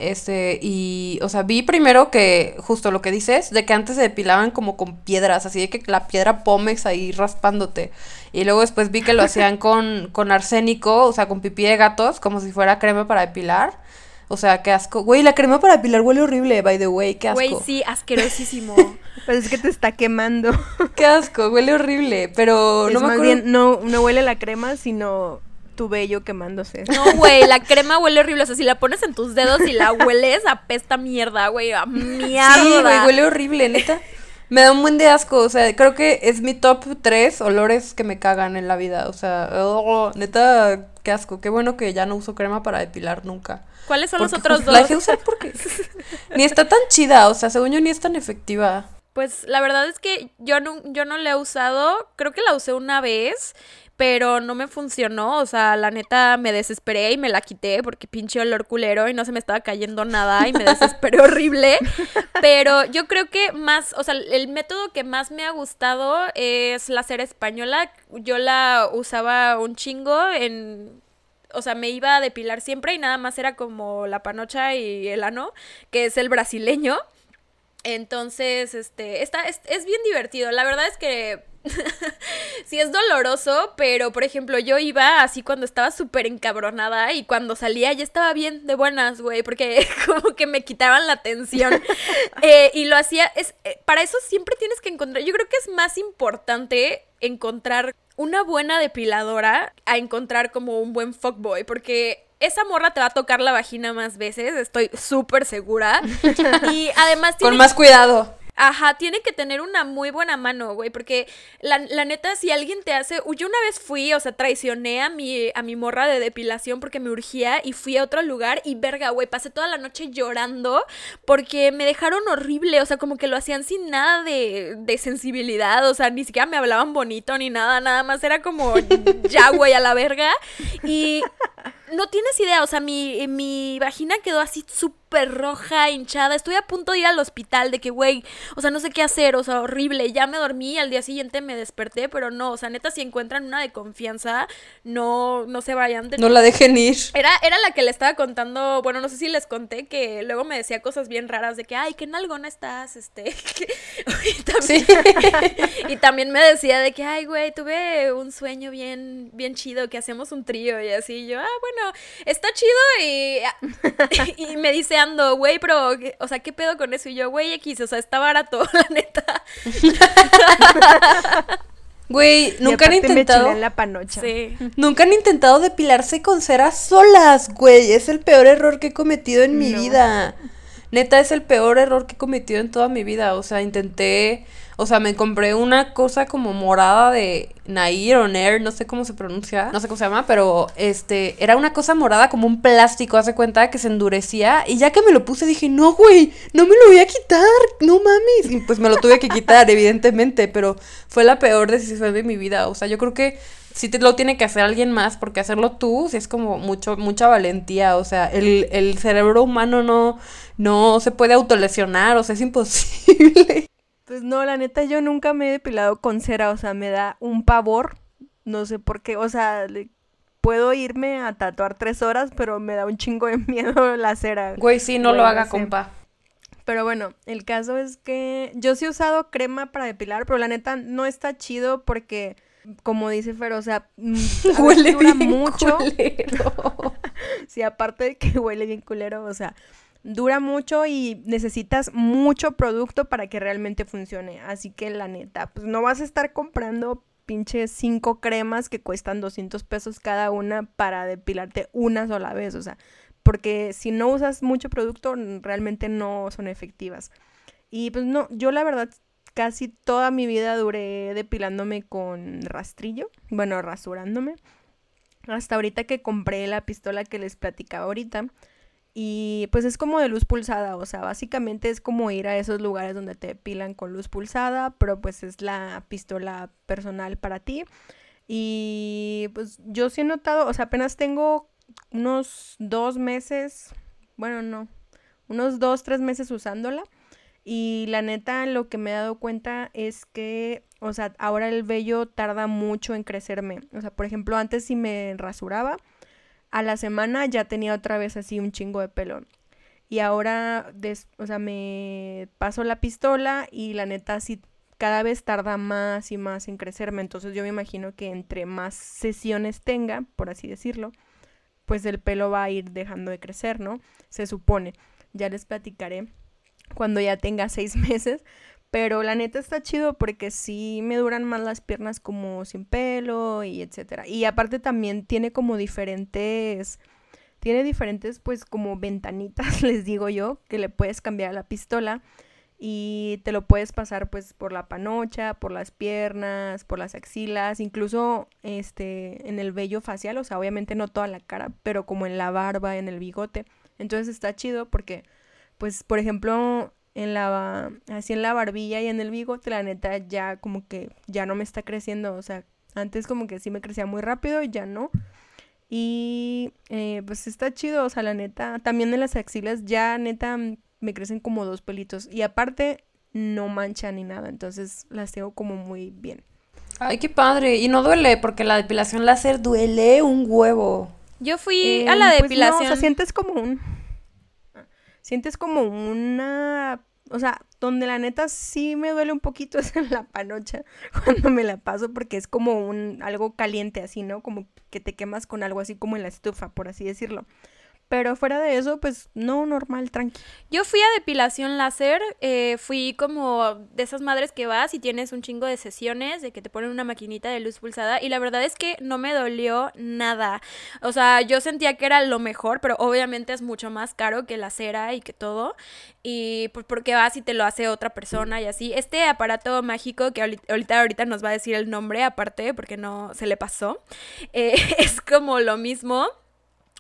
Este, y, o sea, vi primero que, justo lo que dices, de que antes se depilaban como con piedras, así de que la piedra pómex ahí raspándote. Y luego después vi que lo hacían con, con arsénico, o sea, con pipí de gatos, como si fuera crema para depilar. O sea, qué asco. Güey, la crema para depilar huele horrible, by the way, qué asco. Güey, sí, asquerosísimo. pues es que te está quemando. qué asco, huele horrible, pero no más bien, no, no huele la crema, sino tu vello quemándose. No, güey, la crema huele horrible. O sea, si la pones en tus dedos y la hueles, apesta mierda, güey, a mierda. Sí, güey, huele horrible, neta. Me da un buen de asco, o sea, creo que es mi top 3 olores que me cagan en la vida, o sea, oh, neta, qué asco, qué bueno que ya no uso crema para depilar nunca. ¿Cuáles son los otros dos? La dejé usar porque ni está tan chida, o sea, según yo ni es tan efectiva. Pues la verdad es que yo no, yo no la he usado, creo que la usé una vez pero no me funcionó, o sea, la neta me desesperé y me la quité porque pinche olor culero y no se me estaba cayendo nada y me desesperé horrible, pero yo creo que más, o sea, el método que más me ha gustado es la cera española, yo la usaba un chingo en o sea, me iba a depilar siempre y nada más era como la panocha y el ano, que es el brasileño. Entonces, este, está, es, es bien divertido. La verdad es que sí es doloroso, pero por ejemplo yo iba así cuando estaba súper encabronada y cuando salía ya estaba bien de buenas, güey, porque como que me quitaban la tensión. Eh, y lo hacía, es, eh, para eso siempre tienes que encontrar, yo creo que es más importante encontrar una buena depiladora a encontrar como un buen fuckboy, porque esa morra te va a tocar la vagina más veces, estoy súper segura. Y además... Con más cuidado. Ajá, tiene que tener una muy buena mano, güey, porque la, la, neta, si alguien te hace, yo una vez fui, o sea, traicioné a mi, a mi morra de depilación porque me urgía y fui a otro lugar y verga, güey, pasé toda la noche llorando porque me dejaron horrible, o sea, como que lo hacían sin nada de, de sensibilidad, o sea, ni siquiera me hablaban bonito ni nada, nada más era como ya, güey, a la verga. Y no tienes idea, o sea, mi, mi vagina quedó así súper roja, hinchada. Estoy a punto de ir al hospital de que, güey, o sea, no sé qué hacer, o sea, horrible. Ya me dormí, al día siguiente me desperté, pero no, o sea, neta, si encuentran una de confianza, no, no se vayan. no la dejen ir. Era, era la que le estaba contando, bueno, no sé si les conté que luego me decía cosas bien raras de que, ay, qué nalgona estás, este. y, también, y también me decía de que, ay, güey, tuve un sueño bien, bien chido, que hacemos un trío y así. yo, ah, bueno está chido y, y me dice Ando, güey, pero, o sea, ¿qué pedo con eso? Y yo, güey, X, o sea, está barato, la neta. Güey, nunca han intentado. la panocha. Sí. Nunca han intentado depilarse con ceras solas, güey. Es el peor error que he cometido en mi vida. Neta, es el peor error que he cometido en toda mi vida. O sea, intenté O sea, me compré una cosa como morada de Nair o Nair, no sé cómo se pronuncia, no sé cómo se llama, pero este, era una cosa morada como un plástico, hace cuenta que se endurecía. Y ya que me lo puse dije, no, güey, no me lo voy a quitar, no mames. Y pues me lo tuve que quitar, evidentemente, pero fue la peor decisión de mi vida. O sea, yo creo que sí te lo tiene que hacer alguien más, porque hacerlo tú sí es como mucho, mucha valentía. O sea, el, el cerebro humano no, no se puede autolesionar, o sea, es imposible. Pues no, la neta, yo nunca me he depilado con cera, o sea, me da un pavor, no sé por qué, o sea, le- puedo irme a tatuar tres horas, pero me da un chingo de miedo la cera. Güey, sí, no Güey, lo haga, sé. compa. Pero bueno, el caso es que yo sí he usado crema para depilar, pero la neta no está chido porque, como dice Fer, o sea, mm, Huele bien mucho. culero. Sí, aparte de que huele bien culero, o sea, dura mucho y necesitas mucho producto para que realmente funcione. Así que la neta, pues no vas a estar comprando pinches cinco cremas que cuestan 200 pesos cada una para depilarte una sola vez, o sea, porque si no usas mucho producto realmente no son efectivas. Y pues no, yo la verdad casi toda mi vida duré depilándome con rastrillo, bueno, rasurándome. Hasta ahorita que compré la pistola que les platicaba ahorita. Y pues es como de luz pulsada, o sea, básicamente es como ir a esos lugares donde te depilan con luz pulsada, pero pues es la pistola personal para ti. Y pues yo sí he notado, o sea, apenas tengo unos dos meses, bueno, no, unos dos, tres meses usándola. Y la neta, lo que me he dado cuenta es que, o sea, ahora el vello tarda mucho en crecerme. O sea, por ejemplo, antes si me rasuraba, a la semana ya tenía otra vez así un chingo de pelo. Y ahora, des- o sea, me paso la pistola y la neta sí cada vez tarda más y más en crecerme. Entonces yo me imagino que entre más sesiones tenga, por así decirlo, pues el pelo va a ir dejando de crecer, ¿no? Se supone. Ya les platicaré cuando ya tenga seis meses. Pero la neta está chido porque sí me duran más las piernas como sin pelo y etcétera. Y aparte también tiene como diferentes, tiene diferentes pues como ventanitas, les digo yo, que le puedes cambiar a la pistola y te lo puedes pasar pues por la panocha, por las piernas, por las axilas, incluso este en el vello facial, o sea, obviamente no toda la cara, pero como en la barba, en el bigote. Entonces está chido porque pues por ejemplo en la así en la barbilla y en el bigote la neta ya como que ya no me está creciendo o sea antes como que sí me crecía muy rápido y ya no y eh, pues está chido o sea la neta también en las axilas ya neta me crecen como dos pelitos y aparte no mancha ni nada entonces las tengo como muy bien Ay, qué padre. Y no duele, porque la depilación láser duele un huevo. Yo fui Eh, a la pues no, depilación. o sea, sientes como un. Sientes como una. O sea, donde la neta sí me duele un poquito es en la panocha cuando me la paso porque es como un algo caliente así, ¿no? Como que te quemas con algo así como en la estufa, por así decirlo. Pero fuera de eso, pues no, normal, tranqui. Yo fui a depilación láser, eh, fui como de esas madres que vas y tienes un chingo de sesiones, de que te ponen una maquinita de luz pulsada y la verdad es que no me dolió nada. O sea, yo sentía que era lo mejor, pero obviamente es mucho más caro que la cera y que todo. Y pues porque vas y te lo hace otra persona y así. Este aparato mágico que ahorita, ahorita, nos va a decir el nombre aparte porque no se le pasó, eh, es como lo mismo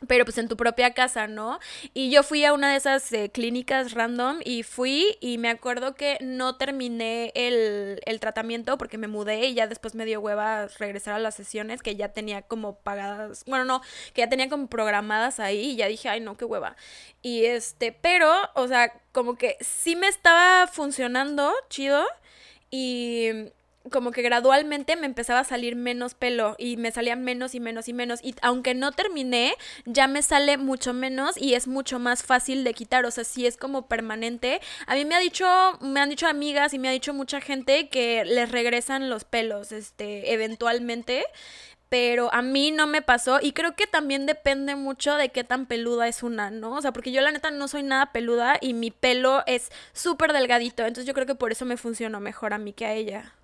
pero pues en tu propia casa, ¿no? Y yo fui a una de esas eh, clínicas random y fui y me acuerdo que no terminé el, el tratamiento porque me mudé y ya después me dio hueva regresar a las sesiones que ya tenía como pagadas, bueno, no, que ya tenía como programadas ahí y ya dije, ay, no, qué hueva. Y este, pero, o sea, como que sí me estaba funcionando chido y como que gradualmente me empezaba a salir menos pelo y me salía menos y menos y menos y aunque no terminé ya me sale mucho menos y es mucho más fácil de quitar, o sea, si es como permanente. A mí me ha dicho, me han dicho amigas y me ha dicho mucha gente que les regresan los pelos este eventualmente. Pero a mí no me pasó y creo que también depende mucho de qué tan peluda es una, ¿no? O sea, porque yo la neta no soy nada peluda y mi pelo es súper delgadito, entonces yo creo que por eso me funcionó mejor a mí que a ella.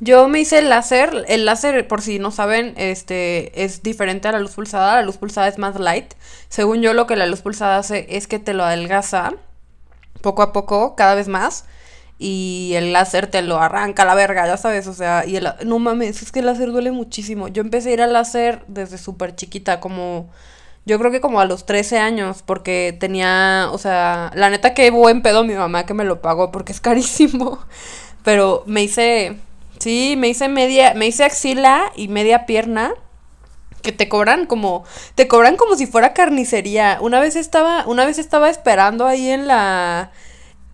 Yo me hice el láser. El láser, por si no saben, este es diferente a la luz pulsada. La luz pulsada es más light. Según yo, lo que la luz pulsada hace es que te lo adelgaza poco a poco, cada vez más. y el láser te lo arranca a la verga, ya sabes, o sea, y el, no mames, es que el láser duele muchísimo. Yo empecé a ir al láser desde súper chiquita, como, yo creo que como a los 13 años, porque tenía, o sea, la neta que buen pedo mi mamá que me lo pagó, porque es carísimo, pero me hice, sí, me hice media, me hice axila y media pierna que te cobran como te cobran como si fuera carnicería. Una vez estaba una vez estaba esperando ahí en la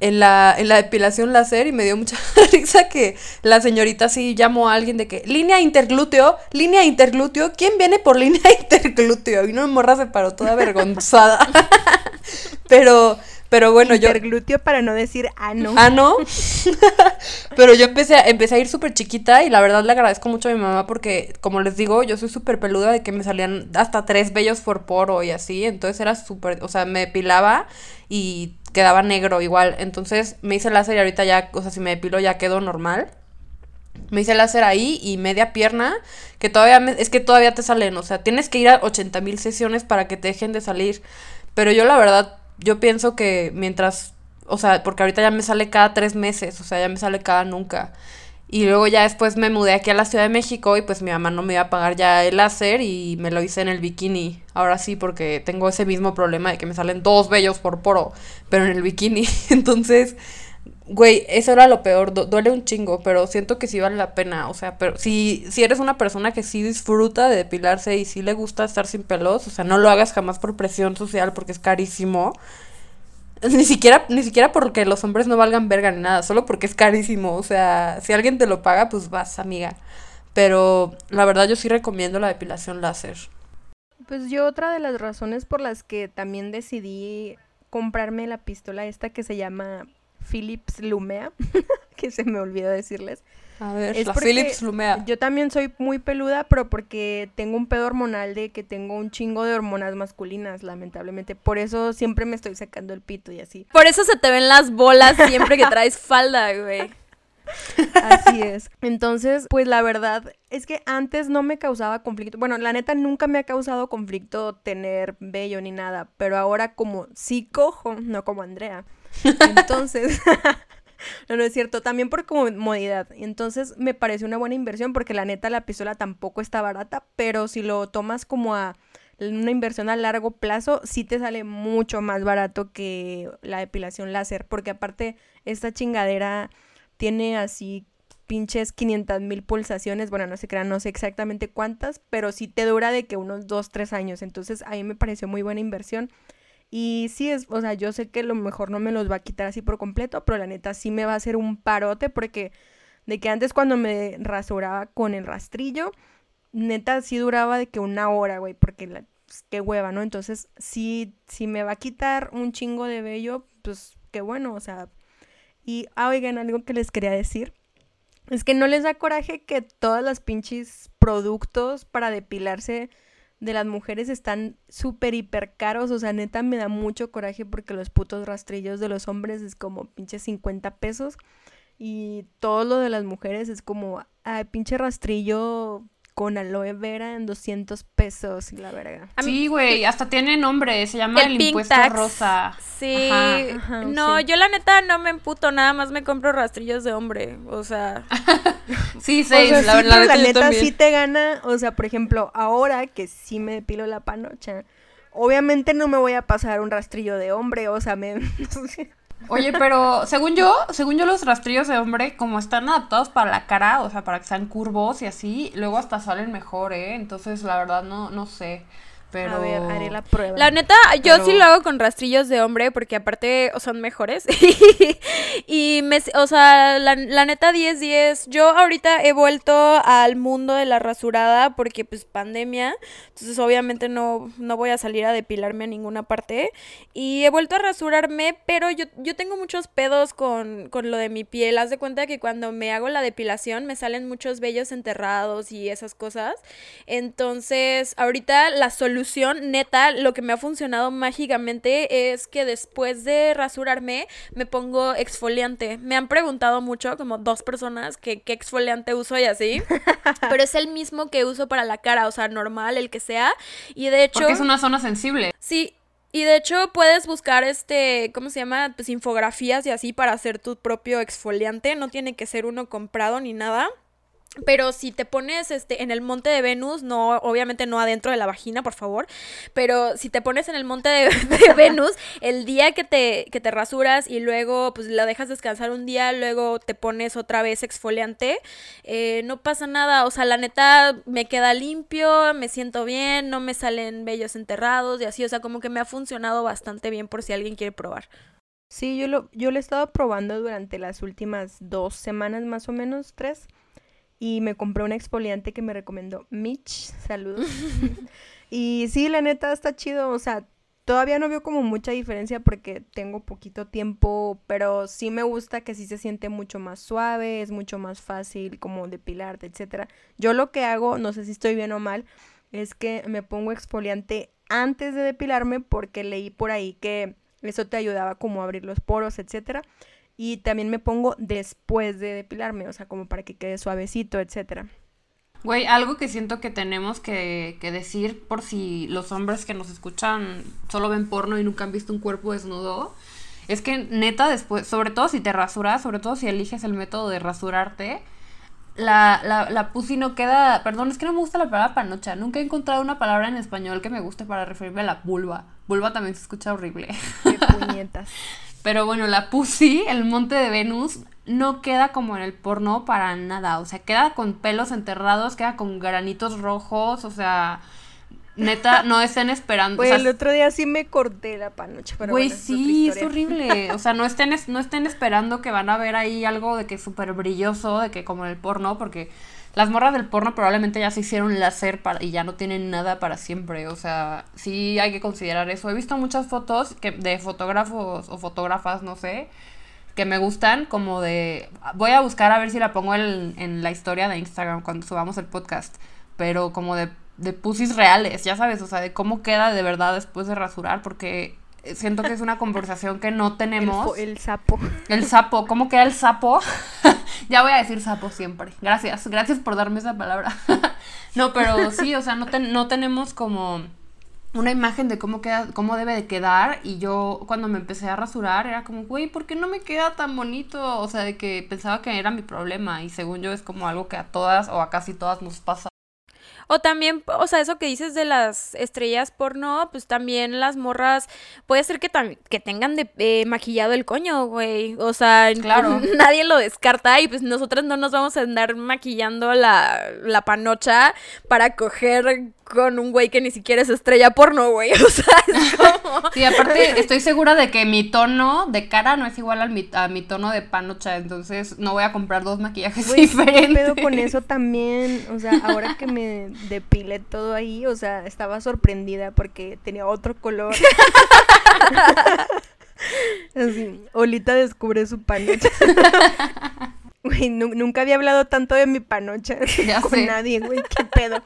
en la, en la depilación láser y me dio mucha risa que la señorita sí llamó a alguien de que línea interglúteo, línea interglúteo, ¿quién viene por línea interglúteo? Y una morra se paró toda avergonzada. pero pero bueno, yo. Interglúteo para no decir ano. Ano. Pero yo empecé a, empecé a ir súper chiquita y la verdad le agradezco mucho a mi mamá porque, como les digo, yo soy súper peluda de que me salían hasta tres vellos por poro y así. Entonces era súper. O sea, me depilaba y quedaba negro igual. Entonces me hice láser y ahorita ya, o sea, si me depilo ya quedo normal. Me hice láser ahí y media pierna, que todavía es que todavía te salen, o sea, tienes que ir a 80 mil sesiones para que te dejen de salir. Pero yo la verdad, yo pienso que mientras, o sea, porque ahorita ya me sale cada tres meses, o sea, ya me sale cada nunca. Y luego ya después me mudé aquí a la Ciudad de México y pues mi mamá no me iba a pagar ya el láser y me lo hice en el bikini. Ahora sí, porque tengo ese mismo problema de que me salen dos vellos por poro, pero en el bikini. Entonces, güey, eso era lo peor. duele un chingo, pero siento que sí vale la pena. O sea, pero si, si eres una persona que sí disfruta de depilarse y sí le gusta estar sin pelos, o sea, no lo hagas jamás por presión social porque es carísimo. Ni siquiera, ni siquiera porque los hombres no valgan verga ni nada, solo porque es carísimo. O sea, si alguien te lo paga, pues vas, amiga. Pero la verdad yo sí recomiendo la depilación láser. Pues yo otra de las razones por las que también decidí comprarme la pistola esta que se llama Philips Lumea, que se me olvidó decirles, a ver, es la Philips Lumea. Yo también soy muy peluda, pero porque tengo un pedo hormonal de que tengo un chingo de hormonas masculinas, lamentablemente. Por eso siempre me estoy sacando el pito y así. Por eso se te ven las bolas siempre que traes falda, güey. Así es. Entonces, pues la verdad es que antes no me causaba conflicto. Bueno, la neta nunca me ha causado conflicto tener vello ni nada, pero ahora como sí cojo, no como Andrea. Entonces, no, no es cierto. También por comodidad. Entonces me parece una buena inversión porque la neta la pistola tampoco está barata, pero si lo tomas como a una inversión a largo plazo, sí te sale mucho más barato que la depilación láser, porque aparte esta chingadera tiene así pinches 500 mil pulsaciones, bueno, no se crean, no sé exactamente cuántas, pero sí te dura de que unos 2, 3 años, entonces a mí me pareció muy buena inversión y sí es, o sea, yo sé que a lo mejor no me los va a quitar así por completo, pero la neta sí me va a hacer un parote porque de que antes cuando me rasuraba con el rastrillo, neta sí duraba de que una hora, güey, porque pues, qué hueva, ¿no? Entonces, sí, si me va a quitar un chingo de vello, pues qué bueno, o sea. Y, ah, oigan, algo que les quería decir. Es que no les da coraje que todas las pinches productos para depilarse de las mujeres están súper hiper caros, o sea, neta me da mucho coraje porque los putos rastrillos de los hombres es como pinche 50 pesos y todo lo de las mujeres es como, ay, pinche rastrillo con aloe vera en 200 pesos y la verga. Sí, güey, hasta tiene nombre, se llama el, impuesto rosa. Sí, no, yo la neta no me emputo, nada más me compro rastrillos de hombre, o sea. sí, sí, la, verdad. La neta sí te gana, o sea, por ejemplo, ahora que sí me depilo la panocha, obviamente no me voy a pasar un rastrillo de hombre, o sea, me... Oye, pero según yo, según yo los rastrillos de hombre, como están adaptados para la cara, o sea, para que sean curvos y así, luego hasta salen mejor, ¿eh? Entonces, la verdad, no, no sé. Pero... A ver, haré la prueba. La neta, yo sí lo hago con rastrillos de hombre porque aparte son mejores. y me, o sea, la, la neta 10-10. Yo ahorita he vuelto al mundo de la rasurada porque pues pandemia. Entonces obviamente no, no voy a salir a depilarme a ninguna parte. Y he vuelto a rasurarme, pero yo, yo tengo muchos pedos con, con lo de mi piel. Haz de cuenta que cuando me hago la depilación me salen muchos vellos enterrados y esas cosas. Entonces ahorita la solución neta, lo que me ha funcionado mágicamente es que después de rasurarme me pongo exfoliante. Me han preguntado mucho, como dos personas, que qué exfoliante uso y así. pero es el mismo que uso para la cara, o sea, normal, el que sea. Y de hecho... Porque es una zona sensible. Sí, Y de hecho puedes buscar este, ¿cómo se llama? Pues infografías y así para hacer tu propio exfoliante. No tiene que ser uno comprado ni nada. Pero si te pones este en el monte de Venus, no, obviamente no adentro de la vagina, por favor. Pero si te pones en el monte de, Venus, el día que te, que te rasuras y luego pues la dejas descansar un día, luego te pones otra vez exfoliante, eh, no pasa nada. O sea, la neta me queda limpio, me siento bien, no me salen vellos enterrados y así. O sea, como que me ha funcionado bastante bien por si alguien quiere probar. Sí, yo lo, yo lo he estado probando durante las últimas dos semanas más o menos, tres y me compré un exfoliante que me recomendó Mitch. Saludos. y sí, la neta está chido. O sea, todavía no veo como mucha diferencia porque tengo poquito tiempo, pero sí me gusta que sí se siente mucho más suave, es mucho más fácil como depilarte, etcétera. Yo lo que hago, no sé si estoy bien o mal, es que me pongo exfoliante antes de depilarme porque leí por ahí que eso te ayudaba como a abrir los poros, etcétera. Y también me pongo después de depilarme, o sea, como para que quede suavecito, etcétera. Güey, algo que siento que tenemos que, que, decir por si los hombres que nos escuchan solo ven porno y nunca han visto un cuerpo desnudo, es que neta después, sobre todo si te rasuras, sobre todo si eliges el método de rasurarte, la, la, la pussy no queda, perdón, es que no me gusta la palabra panocha, nunca he encontrado una palabra en español que me guste para referirme a la vulva. Vulva también se escucha horrible. Qué puñetas. Pero bueno, la Pussy, el monte de Venus, no queda como en el porno para nada. O sea, queda con pelos enterrados, queda con granitos rojos, o sea, neta, no estén esperando. Güey, el otro día sí me corté la panocha, pero Güey, sí, es, horrible. O sea, no estén, no estén esperando que van a ver ahí algo de que es súper brilloso, de que como en el porno, porque las morras del porno probablemente ya se hicieron láser para, y ya no tienen nada para siempre. O sea, sí hay que considerar eso. He visto muchas fotos que, de fotógrafos o fotógrafas, no sé, que me gustan, como de... Voy a buscar a ver si la pongo en, en la historia de Instagram cuando subamos el podcast. Pero como de, de pusis reales, ya sabes, o sea, de cómo queda de verdad después de rasurar, porque siento que es una conversación que no tenemos. El, sapo. El sapo, ¿cómo queda el sapo? ya voy a decir sapo siempre. Gracias, gracias por darme esa palabra. no, pero sí, o sea, no, no tenemos como una imagen de cómo queda, cómo debe de quedar. Y yo cuando me empecé a rasurar era como, güey, ¿por qué no me queda tan bonito? O sea, de que pensaba que era mi problema. Y según yo es como algo que a todas o a casi todas nos pasa. O también, o sea, eso que dices de las estrellas porno, pues también las morras, puede ser que, que tengan de, eh, maquillado el coño, güey. O sea, claro. nadie lo descarta y pues nosotras no nos vamos a andar maquillando la, la panocha para coger con un güey que ni siquiera es estrella porno, güey. O sea, es como... Sí, aparte estoy segura de que mi tono de cara no es igual al mi, a mi tono de panocha, entonces no voy a comprar dos maquillajes diferentes. ¿qué pedo con eso también? O sea, ahora que me depilé todo ahí, o sea, estaba sorprendida porque tenía otro color. Así, Olita descubre su panocha. Güey, nunca había hablado tanto de mi panocha con nadie, güey, qué pedo.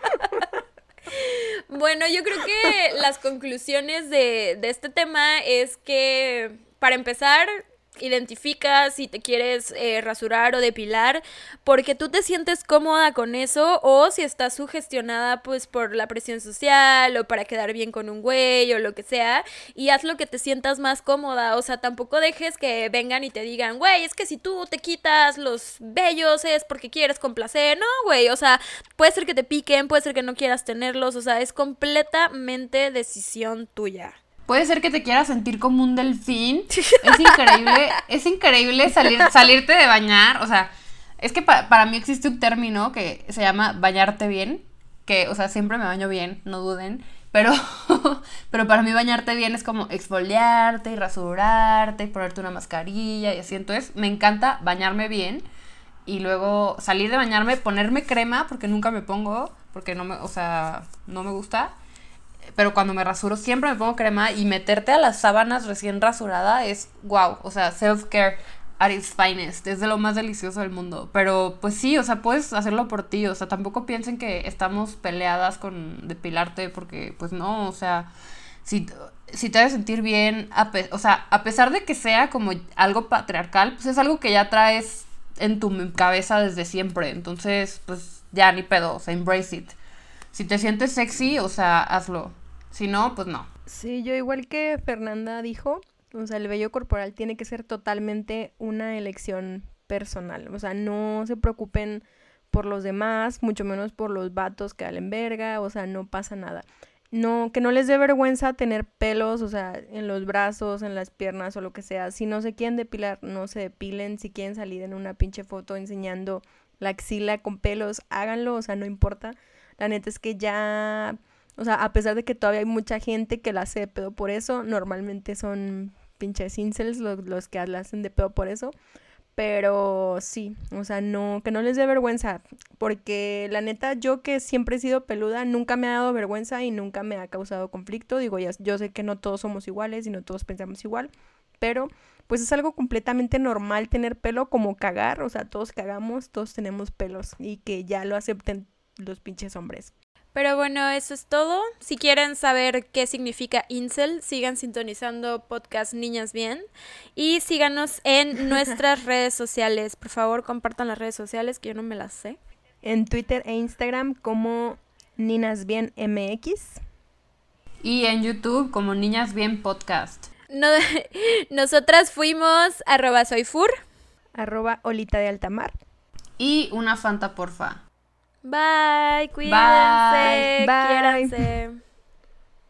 Bueno, yo creo que las conclusiones de, de este tema es que, para empezar, identificas si te quieres eh, rasurar o depilar porque tú te sientes cómoda con eso o si estás sugestionada pues por la presión social o para quedar bien con un güey o lo que sea y haz lo que te sientas más cómoda, o sea, tampoco dejes que vengan y te digan, güey, es que si tú te quitas los vellos es porque quieres complacer, no, güey, o sea, puede ser que te piquen, puede ser que no quieras tenerlos, o sea, es completamente decisión tuya. Puede ser que te quieras sentir como un delfín. Es increíble, es increíble salir, salirte de bañar. O sea, es que para mí existe un término que se llama bañarte bien. Que, o sea, siempre me baño bien, no duden. Pero, pero para mí bañarte bien es como exfoliarte y rasurarte y ponerte una mascarilla y así. Entonces, me encanta bañarme bien y luego salir de bañarme, ponerme crema, porque nunca me pongo, porque no me, o sea, no me gusta pero cuando me rasuro siempre me pongo crema y meterte a las sábanas recién rasurada es wow, o sea, self-care at its finest, es de lo más delicioso del mundo. Pero pues sí, o sea, puedes hacerlo por ti, o sea, tampoco piensen que estamos peleadas con depilarte porque pues no, o sea, si, si te debes sentir bien, o sea, a pesar de que sea como algo patriarcal, pues es algo que ya traes en tu cabeza desde siempre, entonces pues ya ni pedo, o sea, embrace it. Si te sientes sexy, o sea, hazlo. Si no, pues no. Sí, yo igual que Fernanda dijo, o sea, el vello corporal tiene que ser totalmente una elección personal. O sea, no se preocupen por los demás, mucho menos por los vatos que valen verga, o sea, no pasa nada. No, que no les dé vergüenza tener pelos, o sea, en los brazos, en las piernas o lo que sea. Si no se quieren depilar, no se depilen. Si quieren salir en una pinche foto enseñando la axila con pelos, háganlo, o sea, no importa. La neta es que ya, o sea, a pesar de que todavía hay mucha gente que la hace de pedo por eso, normalmente son pinches incels los, los que la hacen de pedo por eso. Pero sí, o sea, no, que no les dé vergüenza, porque la neta, yo que siempre he sido peluda, nunca me ha dado vergüenza y nunca me ha causado conflicto. Digo, ya, yo sé que no todos somos iguales y no todos pensamos igual, pero pues es algo completamente normal tener pelo como cagar, o sea, todos cagamos, todos tenemos pelos y que ya lo acepten los pinches hombres. Pero bueno, eso es todo. Si quieren saber qué significa incel, sigan sintonizando podcast Niñas Bien y síganos en nuestras redes sociales. Por favor, compartan las redes sociales que yo no me las sé. En Twitter e Instagram como Niñas Bien MX. Y en YouTube como Niñas Bien Podcast. nosotras fuimos arroba soyfur. Arroba olita de altamar. Y una fanta porfa. Bye, cuídense, Bye.